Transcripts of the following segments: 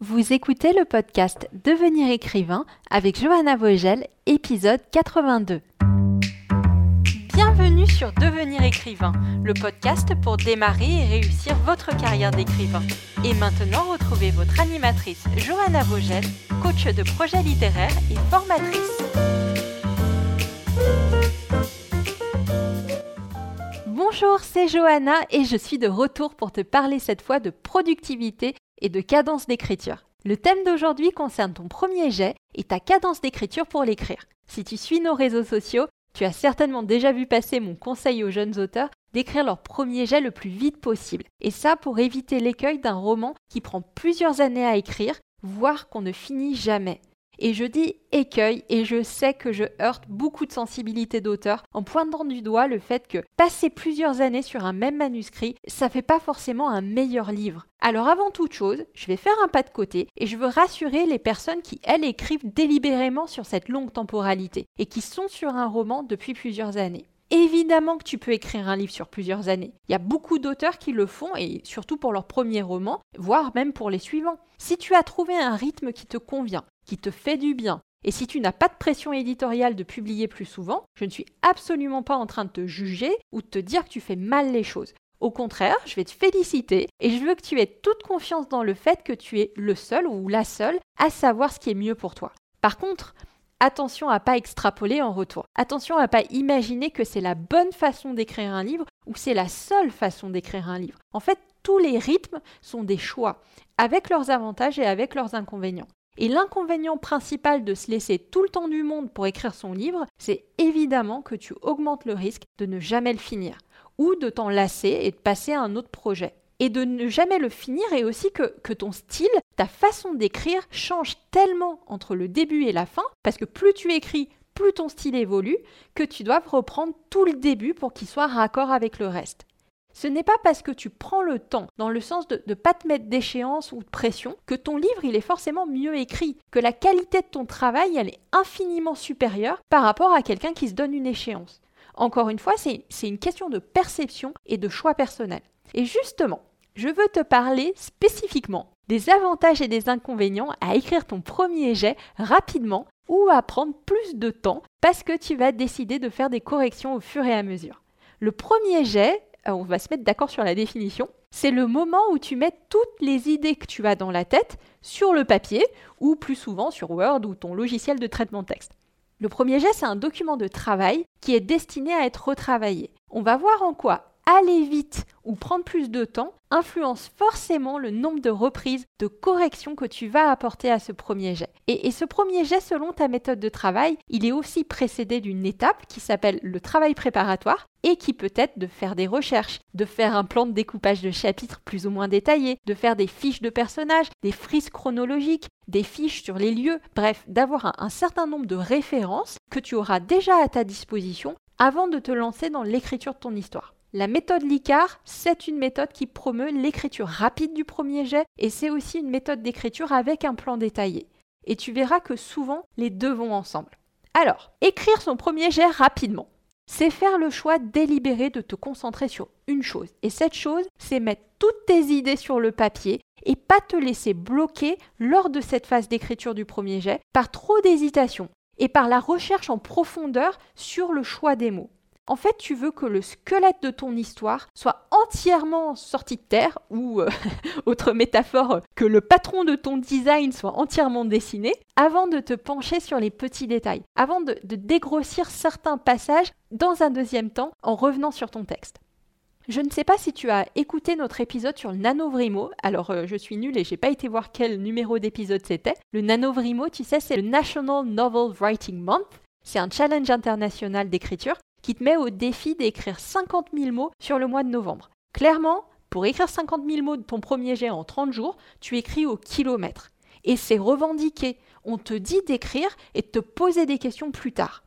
Vous écoutez le podcast Devenir écrivain avec Johanna Vogel, épisode 82. Bienvenue sur Devenir écrivain, le podcast pour démarrer et réussir votre carrière d'écrivain. Et maintenant, retrouvez votre animatrice Johanna Vogel, coach de projets littéraires et formatrice. Bonjour, c'est Johanna et je suis de retour pour te parler cette fois de productivité et de cadence d'écriture. Le thème d'aujourd'hui concerne ton premier jet et ta cadence d'écriture pour l'écrire. Si tu suis nos réseaux sociaux, tu as certainement déjà vu passer mon conseil aux jeunes auteurs d'écrire leur premier jet le plus vite possible. Et ça pour éviter l'écueil d'un roman qui prend plusieurs années à écrire, voire qu'on ne finit jamais. Et je dis écueil et je sais que je heurte beaucoup de sensibilité d'auteur en pointant du doigt le fait que passer plusieurs années sur un même manuscrit, ça fait pas forcément un meilleur livre. Alors avant toute chose, je vais faire un pas de côté et je veux rassurer les personnes qui, elles, écrivent délibérément sur cette longue temporalité et qui sont sur un roman depuis plusieurs années. Évidemment que tu peux écrire un livre sur plusieurs années. Il y a beaucoup d'auteurs qui le font, et surtout pour leur premier roman, voire même pour les suivants. Si tu as trouvé un rythme qui te convient, qui te fait du bien, et si tu n'as pas de pression éditoriale de publier plus souvent, je ne suis absolument pas en train de te juger ou de te dire que tu fais mal les choses. Au contraire, je vais te féliciter et je veux que tu aies toute confiance dans le fait que tu es le seul ou la seule à savoir ce qui est mieux pour toi. Par contre, attention à pas extrapoler en retour. Attention à pas imaginer que c'est la bonne façon d'écrire un livre ou c'est la seule façon d'écrire un livre. En fait, tous les rythmes sont des choix, avec leurs avantages et avec leurs inconvénients. Et l'inconvénient principal de se laisser tout le temps du monde pour écrire son livre, c'est évidemment que tu augmentes le risque de ne jamais le finir, ou de t'en lasser et de passer à un autre projet et de ne jamais le finir et aussi que, que ton style, ta façon d'écrire change tellement entre le début et la fin, parce que plus tu écris, plus ton style évolue, que tu dois reprendre tout le début pour qu'il soit raccord avec le reste. Ce n'est pas parce que tu prends le temps, dans le sens de ne pas te mettre d'échéance ou de pression, que ton livre il est forcément mieux écrit, que la qualité de ton travail elle est infiniment supérieure par rapport à quelqu'un qui se donne une échéance. Encore une fois, c'est une question de perception et de choix personnel. Et justement, je veux te parler spécifiquement des avantages et des inconvénients à écrire ton premier jet rapidement ou à prendre plus de temps parce que tu vas décider de faire des corrections au fur et à mesure. Le premier jet, on va se mettre d'accord sur la définition, c'est le moment où tu mets toutes les idées que tu as dans la tête sur le papier ou plus souvent sur Word ou ton logiciel de traitement de texte. Le premier jet, c'est un document de travail qui est destiné à être retravaillé. On va voir en quoi aller vite ou prendre plus de temps influence forcément le nombre de reprises, de corrections que tu vas apporter à ce premier jet. Et, ce premier jet, selon ta méthode de travail, il est aussi précédé d'une étape qui s'appelle le travail préparatoire et qui peut être de faire des recherches, de faire un plan de découpage de chapitres plus ou moins détaillé, de faire des fiches de personnages, des frises chronologiques, des fiches sur les lieux, bref, d'avoir un certain nombre de références que tu auras déjà à ta disposition avant de te lancer dans l'écriture de ton histoire. La méthode Licard, c'est une méthode qui promeut l'écriture rapide du premier jet et c'est aussi une méthode d'écriture avec un plan détaillé. Et tu verras que souvent les deux vont ensemble. Alors, écrire son premier jet rapidement, c'est faire le choix délibéré de te concentrer sur une chose. Et cette chose, c'est mettre toutes tes idées sur le papier et pas te laisser bloquer lors de cette phase d'écriture du premier jet par trop d'hésitation et par la recherche en profondeur sur le choix des mots. En fait, tu veux que le squelette de ton histoire soit entièrement sorti de terre, ou, euh, autre métaphore, que le patron de ton design soit entièrement dessiné, avant de te pencher sur les petits détails, avant de, dégrossir certains passages dans un deuxième temps en revenant sur ton texte. Je ne sais pas si tu as écouté notre épisode sur le nanovrimo. Alors, euh, je suis nulle et j'ai pas été voir quel numéro d'épisode c'était. Le nanovrimo, tu sais, c'est le National Novel Writing Month. C'est un challenge international d'écriture qui te met au défi d'écrire 50 000 mots sur le mois de novembre. Clairement, pour écrire 50 000 mots de ton premier jet en 30 jours, tu écris au kilomètre. Et c'est revendiqué. On te dit d'écrire et de te poser des questions plus tard.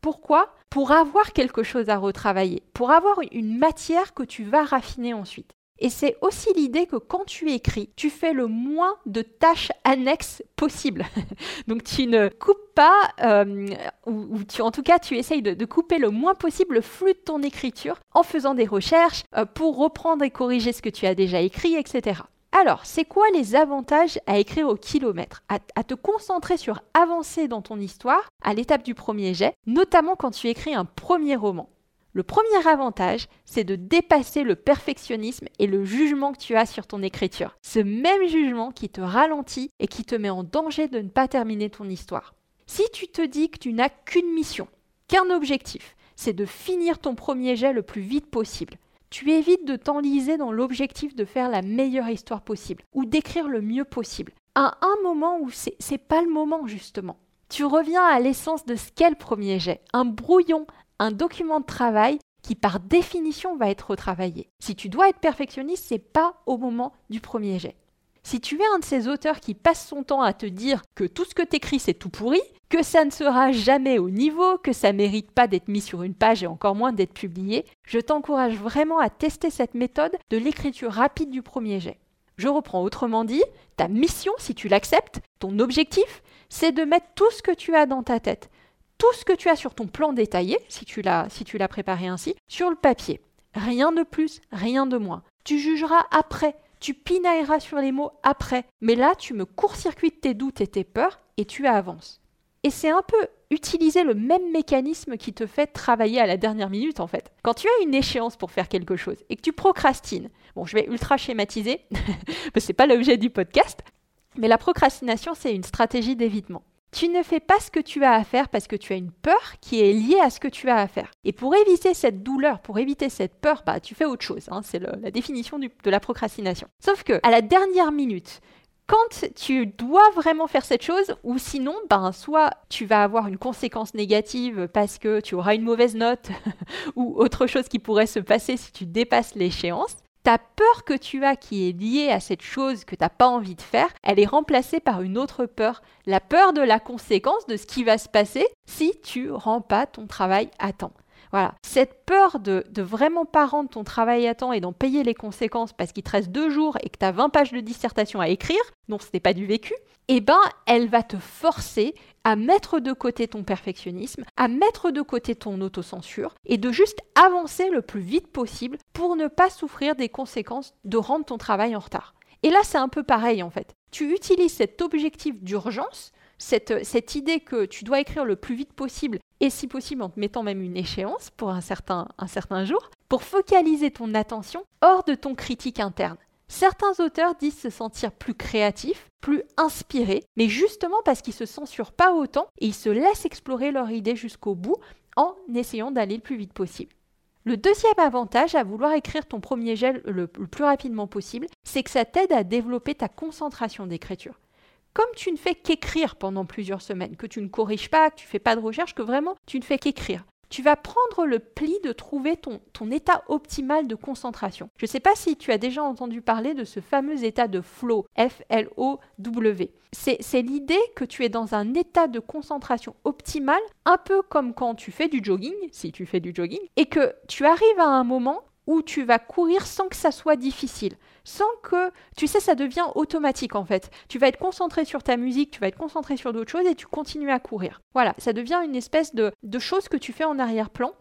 Pourquoi? Pour avoir quelque chose à retravailler, pour avoir une matière que tu vas raffiner ensuite. Et c'est aussi l'idée que quand tu écris, tu fais le moins de tâches annexes possible. Donc tu ne coupes pas, euh, ou, en tout cas tu essayes de, couper le moins possible le flux de ton écriture en faisant des recherches euh, pour reprendre et corriger ce que tu as déjà écrit, etc. Alors, c'est quoi les avantages à écrire au kilomètre? À, te concentrer sur avancer dans ton histoire à l'étape du premier jet, notamment quand tu écris un premier roman. Le premier avantage, c'est de dépasser le perfectionnisme et le jugement que tu as sur ton écriture. Ce même jugement qui te ralentit et qui te met en danger de ne pas terminer ton histoire. Si tu te dis que tu n'as qu'une mission, qu'un objectif, c'est de finir ton premier jet le plus vite possible. Tu évites de t'enliser dans l'objectif de faire la meilleure histoire possible ou d'écrire le mieux possible. À un moment où c'est pas le moment justement. Tu reviens à l'essence de ce qu'est le premier jet, un brouillon, un document de travail qui par définition va être retravaillé. Si tu dois être perfectionniste, c'est pas au moment du premier jet. Si tu es un de ces auteurs qui passe son temps à te dire que tout ce que t'écris c'est tout pourri, que ça ne sera jamais au niveau, que ça mérite pas d'être mis sur une page et encore moins d'être publié, je t'encourage vraiment à tester cette méthode de l'écriture rapide du premier jet. Je reprends autrement dit, ta mission, si tu l'acceptes, ton objectif, c'est de mettre tout ce que tu as dans ta tête, tout ce que tu as sur ton plan détaillé, si tu l'as si préparé ainsi, sur le papier. Rien de plus, rien de moins. Tu jugeras après, tu pinailleras sur les mots après, mais là tu me court-circuites tes doutes et tes peurs et tu avances. Et c'est un peu utiliser le même mécanisme qui te fait travailler à la dernière minute en fait. Quand tu as une échéance pour faire quelque chose et que tu procrastines, bon je vais ultra schématiser, mais c'est pas l'objet du podcast, mais la procrastination c'est une stratégie d'évitement. Tu ne fais pas ce que tu as à faire parce que tu as une peur qui est liée à ce que tu as à faire. Et pour éviter cette douleur, pour éviter cette peur, bah, tu fais autre chose. Hein. c'est la définition de la procrastination. Sauf que à la dernière minute, quand tu dois vraiment faire cette chose, ou sinon, ben, soit tu vas avoir une conséquence négative parce que tu auras une mauvaise note, ou autre chose qui pourrait se passer si tu dépasses l'échéance, ta peur que tu as qui est liée à cette chose que tu n'as pas envie de faire, elle est remplacée par une autre peur, la peur de la conséquence de ce qui va se passer si tu rends pas ton travail à temps. Voilà, cette peur de, de vraiment pas rendre ton travail à temps et d'en payer les conséquences parce qu'il te reste deux jours et que tu as 20 pages de dissertation à écrire, donc ce n'est pas du vécu, eh ben elle va te forcer à mettre de côté ton perfectionnisme, à mettre de côté ton autocensure et de juste avancer le plus vite possible pour ne pas souffrir des conséquences de rendre ton travail en retard. Et là, c'est un peu pareil en fait. Tu utilises cet objectif d'urgence, cette, cette, idée que tu dois écrire le plus vite possible et si possible en te mettant même une échéance pour un certain, jour, pour focaliser ton attention hors de ton critique interne. Certains auteurs disent se sentir plus créatifs, plus inspirés, mais justement parce qu'ils se censurent pas autant et ils se laissent explorer leur idée jusqu'au bout en essayant d'aller le plus vite possible. Le deuxième avantage à vouloir écrire ton premier gel le plus rapidement possible, c'est que ça t'aide à développer ta concentration d'écriture comme tu ne fais qu'écrire pendant plusieurs semaines, que tu ne corriges pas, que tu ne fais pas de recherche, que vraiment tu ne fais qu'écrire, tu vas prendre le pli de trouver ton, état optimal de concentration. Je ne sais pas si tu as déjà entendu parler de ce fameux état de flow, F-L-O-W. C'est l'idée que tu es dans un état de concentration optimal, un peu comme quand tu fais du jogging, si tu fais du jogging, et que tu arrives à un moment où tu vas courir sans que ça soit difficile, sans que, tu sais, ça devient automatique en fait. Tu vas être concentré sur ta musique, tu vas être concentré sur d'autres choses et tu continues à courir. Voilà, ça devient une espèce de, de chose que tu fais en arrière-plan.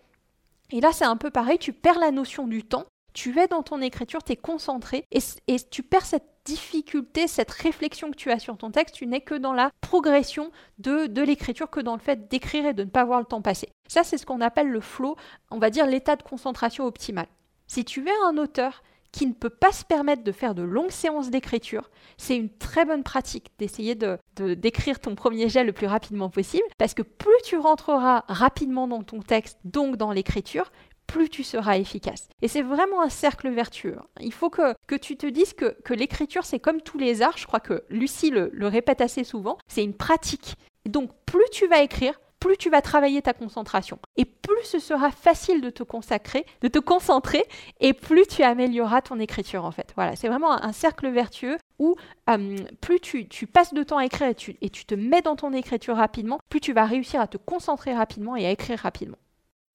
Et là, c'est un peu pareil, tu perds la notion du temps, tu es dans ton écriture, tu es concentré et, et tu perds cette difficulté, cette réflexion que tu as sur ton texte, tu n'es que dans la progression de, de l'écriture, que dans le fait d'écrire et de ne pas voir le temps passer. Ça, c'est ce qu'on appelle le flow, on va dire l'état de concentration optimal. Si tu es un auteur qui ne peut pas se permettre de faire de longues séances d'écriture, c'est une très bonne pratique d'essayer de, d'écrire ton premier jet le plus rapidement possible, parce que plus tu rentreras rapidement dans ton texte, donc dans l'écriture, plus tu seras efficace. Et c'est vraiment un cercle vertueux. Il faut que, que tu te dises que, que l'écriture, c'est comme tous les arts, je crois que Lucie le, le répète assez souvent, c'est une pratique. Donc plus tu vas écrire, plus tu vas travailler ta concentration. Et plus ce sera facile de te consacrer, de te concentrer, et plus tu amélioreras ton écriture en fait. Voilà, c'est vraiment un, cercle vertueux où euh, plus tu, passes de temps à écrire et tu, et tu te mets dans ton écriture rapidement, plus tu vas réussir à te concentrer rapidement et à écrire rapidement.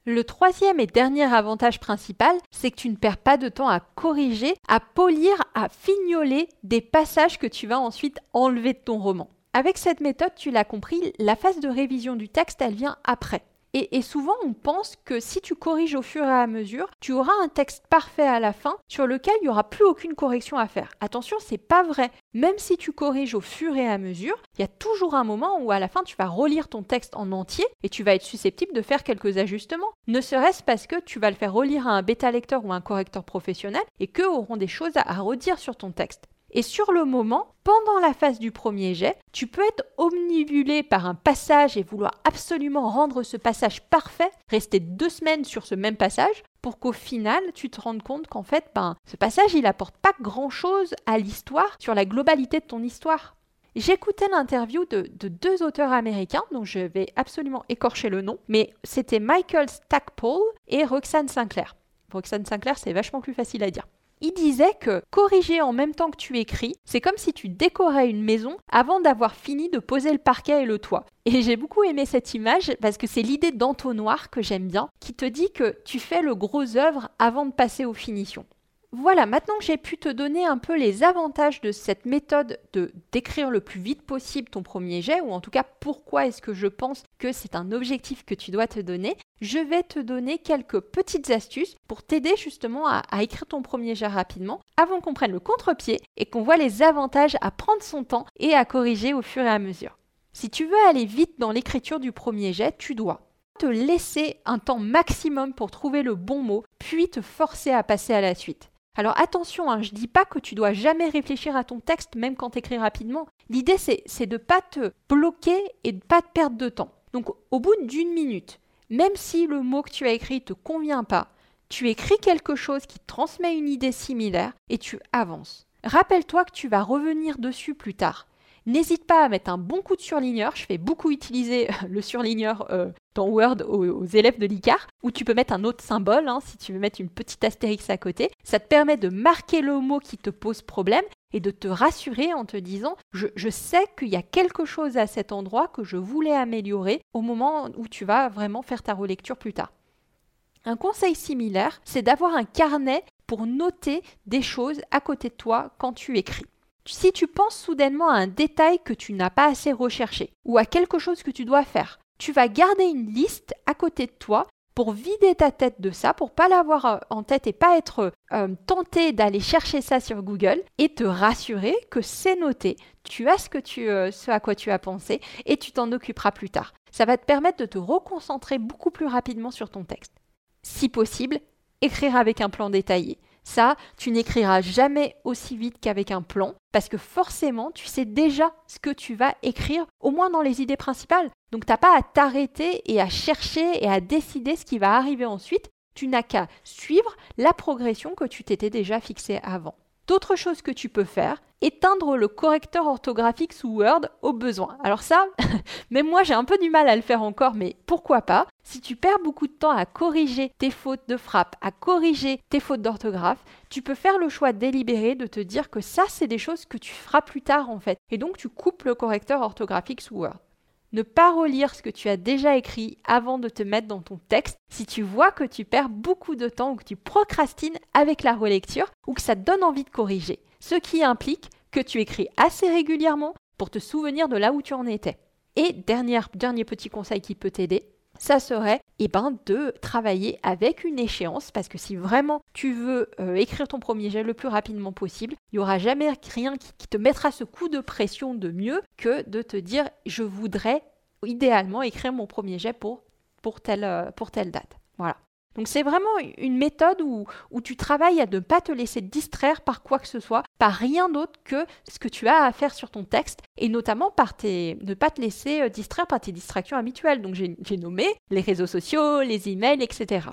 Le troisième et dernier avantage principal, c'est que tu ne perds pas de temps à corriger, à polir, à fignoler des passages que tu vas ensuite enlever de ton roman. Avec cette méthode, tu l'as compris, la phase de révision du texte, elle vient après. Et, souvent, on pense que si tu corriges au fur et à mesure, tu auras un texte parfait à la fin sur lequel il n'y aura plus aucune correction à faire. Attention, c'est pas vrai. Même si tu corriges au fur et à mesure, il y a toujours un moment où à la fin tu vas relire ton texte en entier et tu vas être susceptible de faire quelques ajustements. Ne serait-ce parce que tu vas le faire relire à un bêta lecteur ou un correcteur professionnel et qu'eux auront des choses à redire sur ton texte. Et sur le moment, pendant la phase du premier jet, tu peux être omnibulé par un passage et vouloir absolument rendre ce passage parfait, rester deux semaines sur ce même passage, pour qu'au final, tu te rendes compte qu'en fait, ben, ce passage, il apporte pas grand-chose à l'histoire, sur la globalité de ton histoire. J'écoutais l'interview de, de, deux auteurs américains, dont je vais absolument écorcher le nom, mais c'était Michael Stackpole et Roxane Sinclair. Roxane Sinclair, c'est vachement plus facile à dire il disait que corriger en même temps que tu écris, c'est comme si tu décorais une maison avant d'avoir fini de poser le parquet et le toit. Et j'ai beaucoup aimé cette image parce que c'est l'idée d'entonnoir que j'aime bien, qui te dit que tu fais le gros œuvre avant de passer aux finitions. Voilà, maintenant que j'ai pu te donner un peu les avantages de cette méthode de d'écrire le plus vite possible ton premier jet, ou en tout cas pourquoi est-ce que je pense que c'est un objectif que tu dois te donner, je vais te donner quelques petites astuces pour t'aider justement à, à, écrire ton premier jet rapidement, avant qu'on prenne le contre-pied et qu'on voit les avantages à prendre son temps et à corriger au fur et à mesure. Si tu veux aller vite dans l'écriture du premier jet, tu dois te laisser un temps maximum pour trouver le bon mot, puis te forcer à passer à la suite. Alors attention, hein, je ne dis pas que tu dois jamais réfléchir à ton texte, même quand tu écris rapidement. L'idée, c'est de ne pas te bloquer et de ne pas te perdre de temps. Donc au bout d'une minute, même si le mot que tu as écrit ne te convient pas, tu écris quelque chose qui transmet une idée similaire et tu avances. Rappelle-toi que tu vas revenir dessus plus tard. N'hésite pas à mettre un bon coup de surligneur. Je fais beaucoup utiliser le surligneur euh, dans Word aux, élèves de l'ICAR, où tu peux mettre un autre symbole, hein, si tu veux mettre une petite astérix à côté. Ça te permet de marquer le mot qui te pose problème et de te rassurer en te disant je sais qu'il y a quelque chose à cet endroit que je voulais améliorer au moment où tu vas vraiment faire ta relecture plus tard. Un conseil similaire, c'est d'avoir un carnet pour noter des choses à côté de toi quand tu écris. Si tu penses soudainement à un détail que tu n'as pas assez recherché ou à quelque chose que tu dois faire, tu vas garder une liste à côté de toi pour vider ta tête de ça, pour pas l'avoir euh, en tête et pas être euh, tenté d'aller chercher ça sur Google et te rassurer que c'est noté, tu as ce, que tu, euh, ce à quoi tu as pensé et tu t'en occuperas plus tard. Ça va te permettre de te reconcentrer beaucoup plus rapidement sur ton texte. Si possible, écrire avec un plan détaillé. Ça, tu n'écriras jamais aussi vite qu'avec un plan, parce que forcément, tu sais déjà ce que tu vas écrire, au moins dans les idées principales. Donc, tu n'as pas à t'arrêter et à chercher et à décider ce qui va arriver ensuite. Tu n'as qu'à suivre la progression que tu t'étais déjà fixée avant. D'autres choses que tu peux faire, éteindre le correcteur orthographique sous Word au besoin. Alors ça, même moi j'ai un peu du mal à le faire encore, mais pourquoi pas Si tu perds beaucoup de temps à corriger tes fautes de frappe, à corriger tes fautes d'orthographe, tu peux faire le choix délibéré de te dire que ça c'est des choses que tu feras plus tard en fait. Et donc tu coupes le correcteur orthographique sous Word ne pas relire ce que tu as déjà écrit avant de te mettre dans ton texte si tu vois que tu perds beaucoup de temps ou que tu procrastines avec la relecture ou que ça te donne envie de corriger. Ce qui implique que tu écris assez régulièrement pour te souvenir de là où tu en étais. Et dernier, dernier petit conseil qui peut t'aider, ça serait eh ben, de travailler avec une échéance parce que si vraiment tu veux euh, écrire ton premier jet le plus rapidement possible, il n'y aura jamais rien qui, te mettra ce coup de pression de mieux que de te dire je voudrais idéalement écrire mon premier jet pour, pour, telle, euh, pour telle date. Voilà. Donc c'est vraiment une méthode où, tu travailles à ne pas te laisser distraire par quoi que ce soit, par rien d'autre que ce que tu as à faire sur ton texte, et notamment par tes, ne pas te laisser euh, distraire par tes distractions habituelles. Donc j'ai nommé les réseaux sociaux, les emails, etc.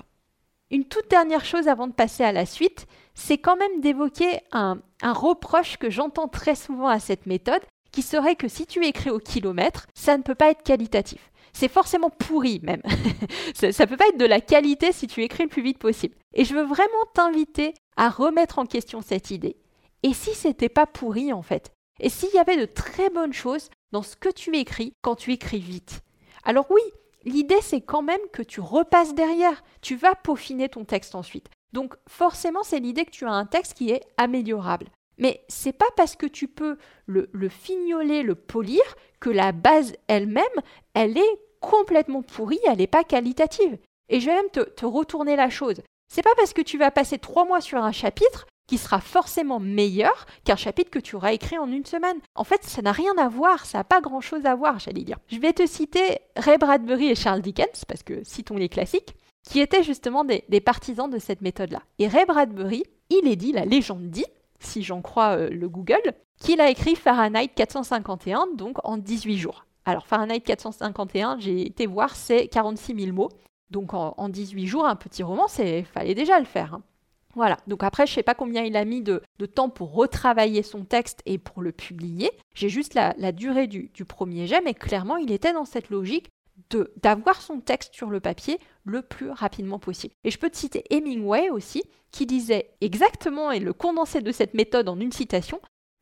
Une toute dernière chose avant de passer à la suite, c'est quand même d'évoquer un reproche que j'entends très souvent à cette méthode, qui serait que si tu écris au kilomètre, ça ne peut pas être qualitatif c'est forcément pourri même. ça, ne peut pas être de la qualité si tu écris le plus vite possible. Et je veux vraiment t'inviter à remettre en question cette idée. Et si c'était pas pourri en fait? Et s'il y avait de très bonnes choses dans ce que tu écris quand tu écris vite? Alors oui, l'idée c'est quand même que tu repasses derrière. Tu vas peaufiner ton texte ensuite. Donc forcément, c'est l'idée que tu as un texte qui est améliorable. Mais c'est pas parce que tu peux le fignoler, le polir, que la base elle-même, elle est complètement pourrie, elle n'est pas qualitative. Et je vais même te, retourner la chose. C'est pas parce que tu vas passer trois mois sur un chapitre qui sera forcément meilleur qu'un chapitre que tu auras écrit en une semaine. En fait, ça n'a rien à voir, ça n'a pas grand-chose à voir, j'allais dire. Je vais te citer Ray Bradbury et Charles Dickens, parce que citons les classiques, qui étaient justement des, partisans de cette méthode-là. Et Ray Bradbury, il est dit, la légende dit, si j'en crois euh, le Google, qu'il a écrit Fahrenheit 451, donc en 18 jours. Alors Fahrenheit 451, j'ai été voir, c'est 46 000 mots. Donc en, 18 jours, un petit roman, il fallait déjà le faire. Hein. Voilà, donc après, je ne sais pas combien il a mis de, temps pour retravailler son texte et pour le publier. J'ai juste la, durée du, premier jet, mais clairement, il était dans cette logique d'avoir son texte sur le papier le plus rapidement possible. Et je peux te citer Hemingway aussi, qui disait exactement, et le condensé de cette méthode en une citation,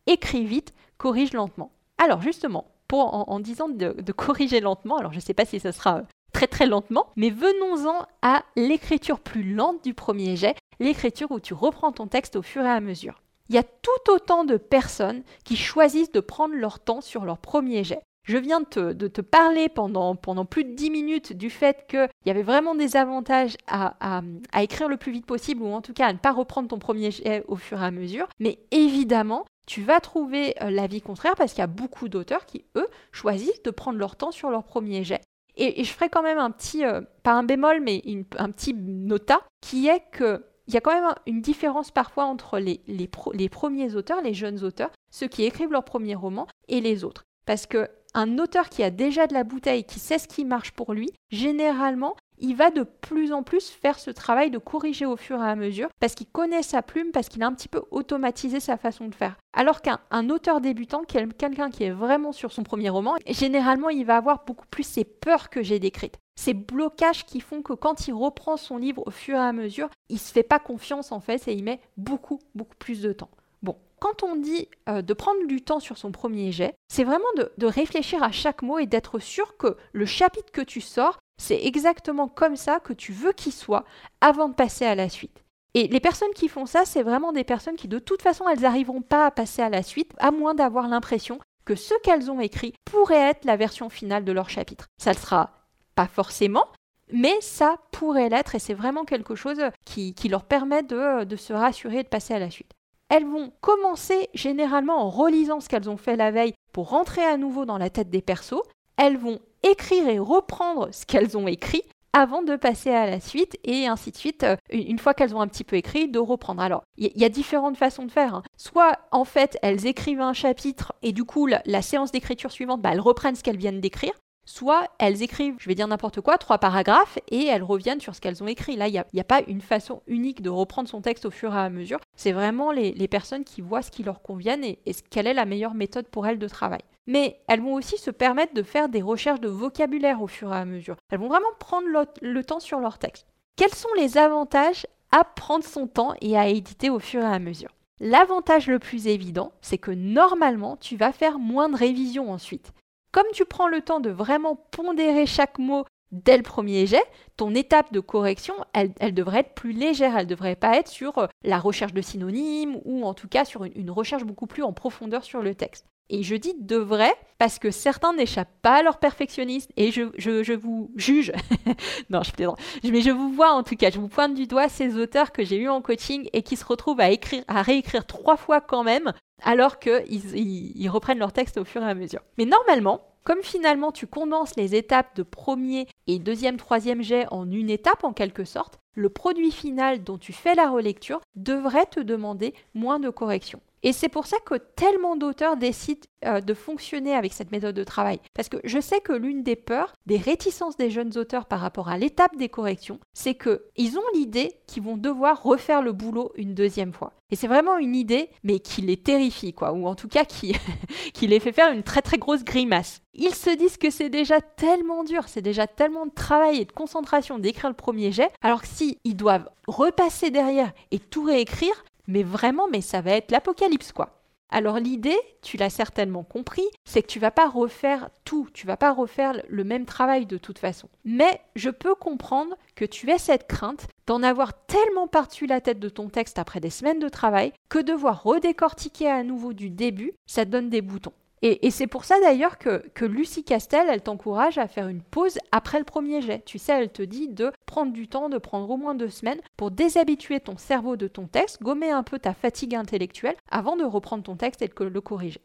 écris vite, corrige lentement. Alors justement, pour, en, disant de, corriger lentement, alors je ne sais pas si ce sera très très lentement, mais venons-en à l'écriture plus lente du premier jet, l'écriture où tu reprends ton texte au fur et à mesure. Il y a tout autant de personnes qui choisissent de prendre leur temps sur leur premier jet. Je viens de te, parler pendant, plus de 10 minutes du fait qu'il y avait vraiment des avantages à, à, écrire le plus vite possible ou en tout cas à ne pas reprendre ton premier jet au fur et à mesure. Mais évidemment, tu vas trouver euh, l'avis contraire parce qu'il y a beaucoup d'auteurs qui, eux, choisissent de prendre leur temps sur leur premier jet. Et, je ferai quand même un petit, euh, pas un bémol, mais un petit nota, qui est que il y a quand même une différence parfois entre les, premiers auteurs, les jeunes auteurs, ceux qui écrivent leur premier roman, et les autres. Parce que un auteur qui a déjà de la bouteille, qui sait ce qui marche pour lui, généralement, il va de plus en plus faire ce travail de corriger au fur et à mesure parce qu'il connaît sa plume, parce qu'il a un petit peu automatisé sa façon de faire. Alors qu'un auteur débutant, quelqu'un qui est vraiment sur son premier roman, généralement il va avoir beaucoup plus ces peurs que j'ai décrites. Ces blocages qui font que quand il reprend son livre au fur et à mesure, il se fait pas confiance en fait et il met beaucoup, beaucoup plus de temps. Bon, quand on dit euh, de prendre du temps sur son premier jet, c'est vraiment de, réfléchir à chaque mot et d'être sûr que le chapitre que tu sors, c'est exactement comme ça que tu veux qu'il soit avant de passer à la suite. Et les personnes qui font ça, c'est vraiment des personnes qui de toute façon, elles n'arriveront pas à passer à la suite, à moins d'avoir l'impression que ce qu'elles ont écrit pourrait être la version finale de leur chapitre. Ça ne sera pas forcément, mais ça pourrait l'être et c'est vraiment quelque chose qui, leur permet de, de se rassurer et de passer à la suite. Elles vont commencer généralement en relisant ce qu'elles ont fait la veille pour rentrer à nouveau dans la tête des persos. Elles vont écrire et reprendre ce qu'elles ont écrit avant de passer à la suite et ainsi de suite, euh, une fois qu'elles ont un petit peu écrit, de reprendre. Alors, il y, a différentes façons de faire. Hein. Soit, en fait, elles écrivent un chapitre et du coup, la, séance d'écriture suivante, bah, elles reprennent ce qu'elles viennent d'écrire soit elles écrivent, je vais dire n'importe quoi, trois paragraphes et elles reviennent sur ce qu'elles ont écrit. Là, il n'y a, pas une façon unique de reprendre son texte au fur et à mesure. C'est vraiment les, personnes qui voient ce qui leur convient et, et quelle est la meilleure méthode pour elles de travail. Mais elles vont aussi se permettre de faire des recherches de vocabulaire au fur et à mesure. Elles vont vraiment prendre le temps sur leur texte. Quels sont les avantages à prendre son temps et à éditer au fur et à mesure? L'avantage le plus évident, c'est que normalement, tu vas faire moins de révisions ensuite. Comme tu prends le temps de vraiment pondérer chaque mot dès le premier jet, ton étape de correction, elle, devrait être plus légère. Elle ne devrait pas être sur euh, la recherche de synonymes ou en tout cas sur une, recherche beaucoup plus en profondeur sur le texte. Et je dis devrait parce que certains n'échappent pas à leur perfectionnisme et je, vous juge. non, je plaisante. Mais je vous vois en tout cas, je vous pointe du doigt ces auteurs que j'ai eus en coaching et qui se retrouvent à écrire, à réécrire trois fois quand même alors qu'ils reprennent leur texte au fur et à mesure. Mais normalement, comme finalement tu condenses les étapes de premier et deuxième, troisième jet en une étape en quelque sorte, le produit final dont tu fais la relecture devrait te demander moins de corrections. Et c'est pour ça que tellement d'auteurs décident euh, de fonctionner avec cette méthode de travail. Parce que je sais que l'une des peurs, des réticences des jeunes auteurs par rapport à l'étape des corrections, c'est qu'ils ont l'idée qu'ils vont devoir refaire le boulot une deuxième fois. Et c'est vraiment une idée, mais qui les terrifie, quoi, ou en tout cas qui, qui les fait faire une très très grosse grimace. Ils se disent que c'est déjà tellement dur, c'est déjà tellement de travail et de concentration d'écrire le premier jet, alors que si ils doivent repasser derrière et tout réécrire, mais vraiment, mais ça va être l'apocalypse, quoi. Alors l'idée, tu l'as certainement compris, c'est que tu vas pas refaire tout, tu vas pas refaire le même travail de toute façon. Mais je peux comprendre que tu aies cette crainte d'en avoir tellement par-dessus la tête de ton texte après des semaines de travail que devoir redécortiquer à nouveau du début, ça te donne des boutons. Et, c'est pour ça d'ailleurs que, Lucie Castel, elle t'encourage à faire une pause après le premier jet. Tu sais, elle te dit de prendre du temps, de prendre au moins deux semaines pour déshabituer ton cerveau de ton texte, gommer un peu ta fatigue intellectuelle avant de reprendre ton texte et de le corriger.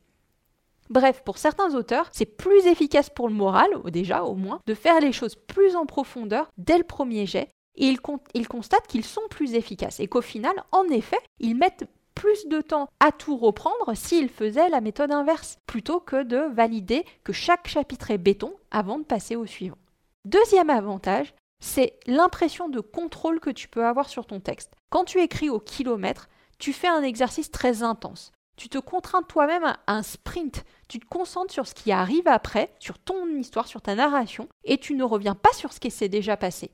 Bref, pour certains auteurs, c'est plus efficace pour le moral, déjà au moins, de faire les choses plus en profondeur dès le premier jet. Et ils constatent qu'ils sont plus efficaces et qu'au final, en effet, ils mettent plus de temps à tout reprendre s'ils faisaient la méthode inverse, plutôt que de valider que chaque chapitre est béton avant de passer au suivant. Deuxième avantage, c'est l'impression de contrôle que tu peux avoir sur ton texte. Quand tu écris au kilomètre, tu fais un exercice très intense. Tu te contrains toi-même à un sprint. Tu te concentres sur ce qui arrive après, sur ton histoire, sur ta narration, et tu ne reviens pas sur ce qui s'est déjà passé.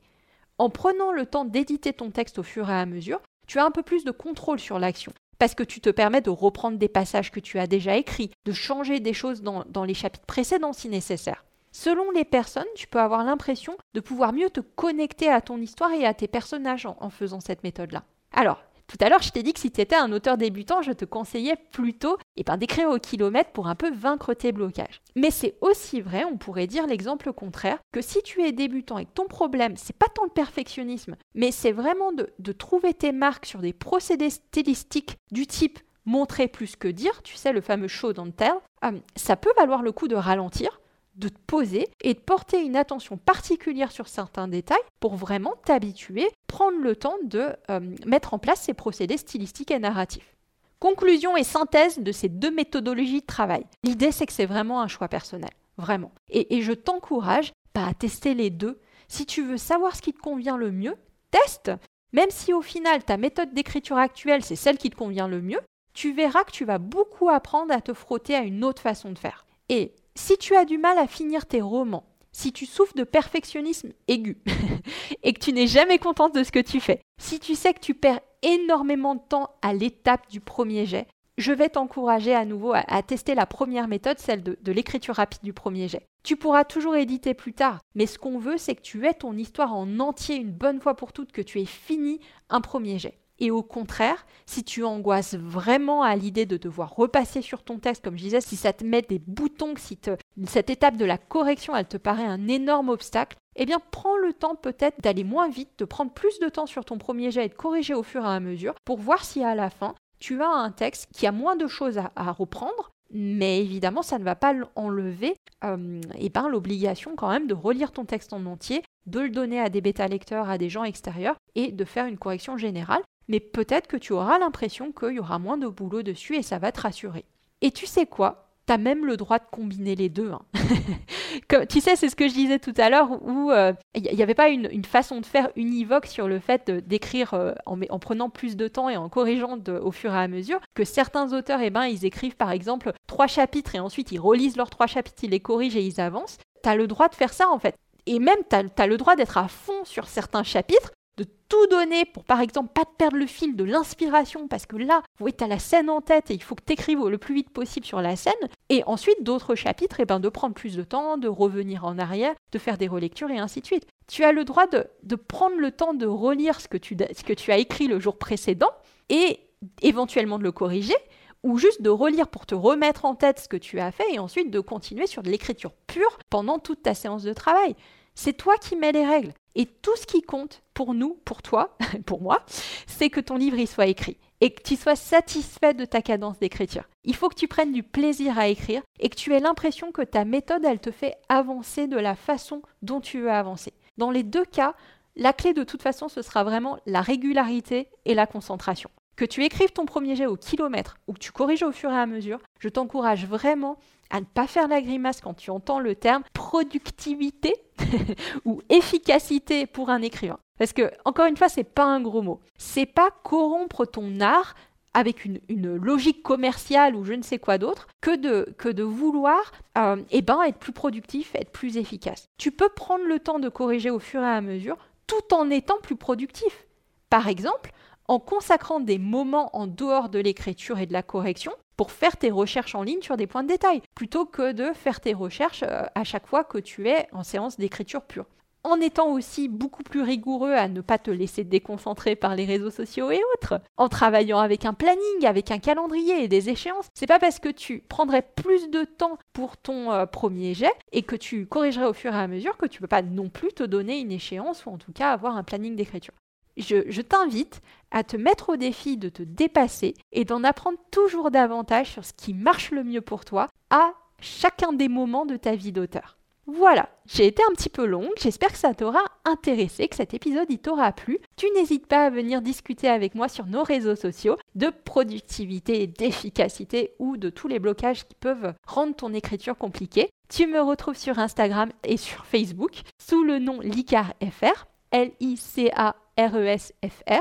En prenant le temps d'éditer ton texte au fur et à mesure, tu as un peu plus de contrôle sur l'action parce que tu te permets de reprendre des passages que tu as déjà écrits, de changer des choses dans, les chapitres précédents si nécessaire. Selon les personnes, tu peux avoir l'impression de pouvoir mieux te connecter à ton histoire et à tes personnages en faisant cette méthode-là. Alors, tout à l'heure, je t'ai dit que si tu étais un auteur débutant, je te conseillais plutôt eh ben, d'écrire au kilomètre pour un peu vaincre tes blocages. Mais c'est aussi vrai, on pourrait dire l'exemple contraire, que si tu es débutant et que ton problème, c'est pas tant le perfectionnisme, mais c'est vraiment de, trouver tes marques sur des procédés stylistiques du type montrer plus que dire, tu sais, le fameux show don't tell, euh, ça peut valoir le coup de ralentir, de te poser et de porter une attention particulière sur certains détails pour vraiment t'habituer, prendre le temps de euh, mettre en place ces procédés stylistiques et narratifs. Conclusion et synthèse de ces deux méthodologies de travail. L'idée, c'est que c'est vraiment un choix personnel, vraiment. Et, je t'encourage pas à tester les deux. Si tu veux savoir ce qui te convient le mieux, teste. Même si au final ta méthode d'écriture actuelle, c'est celle qui te convient le mieux, tu verras que tu vas beaucoup apprendre à te frotter à une autre façon de faire. Et si tu as du mal à finir tes romans, si tu souffres de perfectionnisme aigu et que tu n'es jamais contente de ce que tu fais, si tu sais que tu perds énormément de temps à l'étape du premier jet, je vais t'encourager à nouveau à, tester la première méthode, celle de, de l'écriture rapide du premier jet. Tu pourras toujours éditer plus tard, mais ce qu'on veut, c'est que tu aies ton histoire en entier une bonne fois pour toutes, que tu aies fini un premier jet. Et au contraire, si tu angoisses vraiment à l'idée de devoir repasser sur ton texte, comme je disais, si ça te met des boutons, si cette étape de la correction, elle te paraît un énorme obstacle, eh bien prends le temps peut-être d'aller moins vite, de prendre plus de temps sur ton premier jet et de corriger au fur et à mesure pour voir si à la fin, tu as un texte qui a moins de choses à, reprendre, mais évidemment, ça ne va pas enlever euh, eh ben, l'obligation quand même de relire ton texte en entier, de le donner à des bêta-lecteurs, à des gens extérieurs et de faire une correction générale mais peut-être que tu auras l'impression qu'il y aura moins de boulot dessus et ça va te rassurer. Et tu sais quoi? Tu as même le droit de combiner les deux. Hein. tu sais, c'est ce que je disais tout à l'heure, où il euh, n'y avait pas une, façon de faire univoque sur le fait d'écrire euh, en, prenant plus de temps et en corrigeant au fur et à mesure, que certains auteurs, eh ben, ils écrivent par exemple trois chapitres et ensuite ils relisent leurs trois chapitres, ils les corrigent et ils avancent. Tu as le droit de faire ça en fait. Et même, tu as, le droit d'être à fond sur certains chapitres de tout donner pour, par exemple, pas te perdre le fil de l'inspiration, parce que là, vous tu as la scène en tête et il faut que tu écrives le plus vite possible sur la scène. Et ensuite, d'autres chapitres, et eh ben, de prendre plus de temps, de revenir en arrière, de faire des relectures et ainsi de suite. Tu as le droit de, de prendre le temps de relire ce que, tu, ce que tu as écrit le jour précédent et éventuellement de le corriger, ou juste de relire pour te remettre en tête ce que tu as fait et ensuite de continuer sur de l'écriture pure pendant toute ta séance de travail. C'est toi qui mets les règles. Et tout ce qui compte pour nous, pour toi, pour moi, c'est que ton livre y soit écrit et que tu sois satisfait de ta cadence d'écriture. Il faut que tu prennes du plaisir à écrire et que tu aies l'impression que ta méthode, elle te fait avancer de la façon dont tu veux avancer. Dans les deux cas, la clé de toute façon, ce sera vraiment la régularité et la concentration. Que tu écrives ton premier jet au kilomètre ou que tu corriges au fur et à mesure, je t'encourage vraiment à ne pas faire la grimace quand tu entends le terme productivité ou efficacité pour un écrivain. Parce que, encore une fois, c'est pas un gros mot. C'est pas corrompre ton art avec une, logique commerciale ou je ne sais quoi d'autre que de, que de vouloir euh, eh ben, être plus productif, être plus efficace. Tu peux prendre le temps de corriger au fur et à mesure tout en étant plus productif. Par exemple, en consacrant des moments en dehors de l'écriture et de la correction pour faire tes recherches en ligne sur des points de détail, plutôt que de faire tes recherches euh, à chaque fois que tu es en séance d'écriture pure. en étant aussi beaucoup plus rigoureux à ne pas te laisser déconcentrer par les réseaux sociaux et autres, en travaillant avec un planning, avec un calendrier et des échéances. C'est pas parce que tu prendrais plus de temps pour ton euh, premier jet et que tu corrigerais au fur et à mesure que tu peux pas non plus te donner une échéance ou en tout cas avoir un planning d'écriture. Je t'invite à te mettre au défi de te dépasser et d'en apprendre toujours davantage sur ce qui marche le mieux pour toi à chacun des moments de ta vie d'auteur. Voilà, j'ai été un petit peu longue, j'espère que ça t'aura intéressé, que cet épisode il t'aura plu. Tu n'hésites pas à venir discuter avec moi sur nos réseaux sociaux de productivité d'efficacité ou de tous les blocages qui peuvent rendre ton écriture compliquée. Tu me retrouves sur Instagram et sur Facebook sous le nom LicarFR, L-I-C-A-R-E-S-F-R,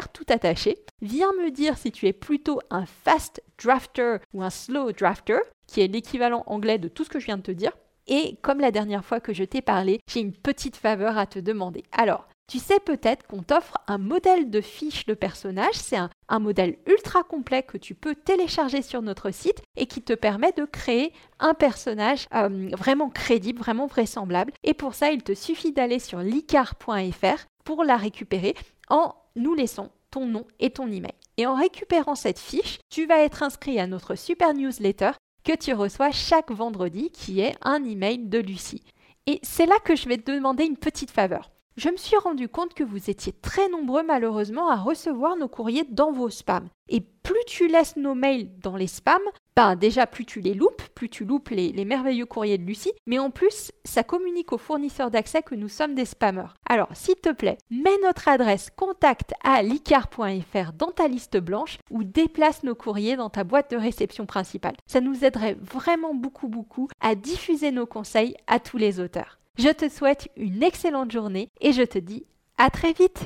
tout attaché. Viens me dire si tu es plutôt un fast drafter ou un slow drafter, qui est l'équivalent anglais de tout ce que je viens de te dire. Et comme la dernière fois que je t'ai parlé, j'ai une petite faveur à te demander. Alors, tu sais peut-être qu'on t'offre un modèle de fiche de personnage. C'est un, modèle ultra complet que tu peux télécharger sur notre site et qui te permet de créer un personnage euh, vraiment crédible, vraiment vraisemblable. Et pour ça, il te suffit d'aller sur licar.fr pour la récupérer en nous laissant ton nom et ton email. Et en récupérant cette fiche, tu vas être inscrit à notre super newsletter que tu reçois chaque vendredi, qui est un email de Lucie. Et c'est là que je vais te demander une petite faveur. Je me suis rendu compte que vous étiez très nombreux malheureusement à recevoir nos courriers dans vos spams. Et plus tu laisses nos mails dans les spams, ben déjà plus tu les loupes, plus tu loupes les, merveilleux courriers de Lucie, mais en plus ça communique aux fournisseurs d'accès que nous sommes des spammers. Alors s'il te plaît, mets notre adresse contact à licar.fr dans ta liste blanche ou déplace nos courriers dans ta boîte de réception principale. Ça nous aiderait vraiment beaucoup beaucoup à diffuser nos conseils à tous les auteurs. Je te souhaite une excellente journée et je te dis à très vite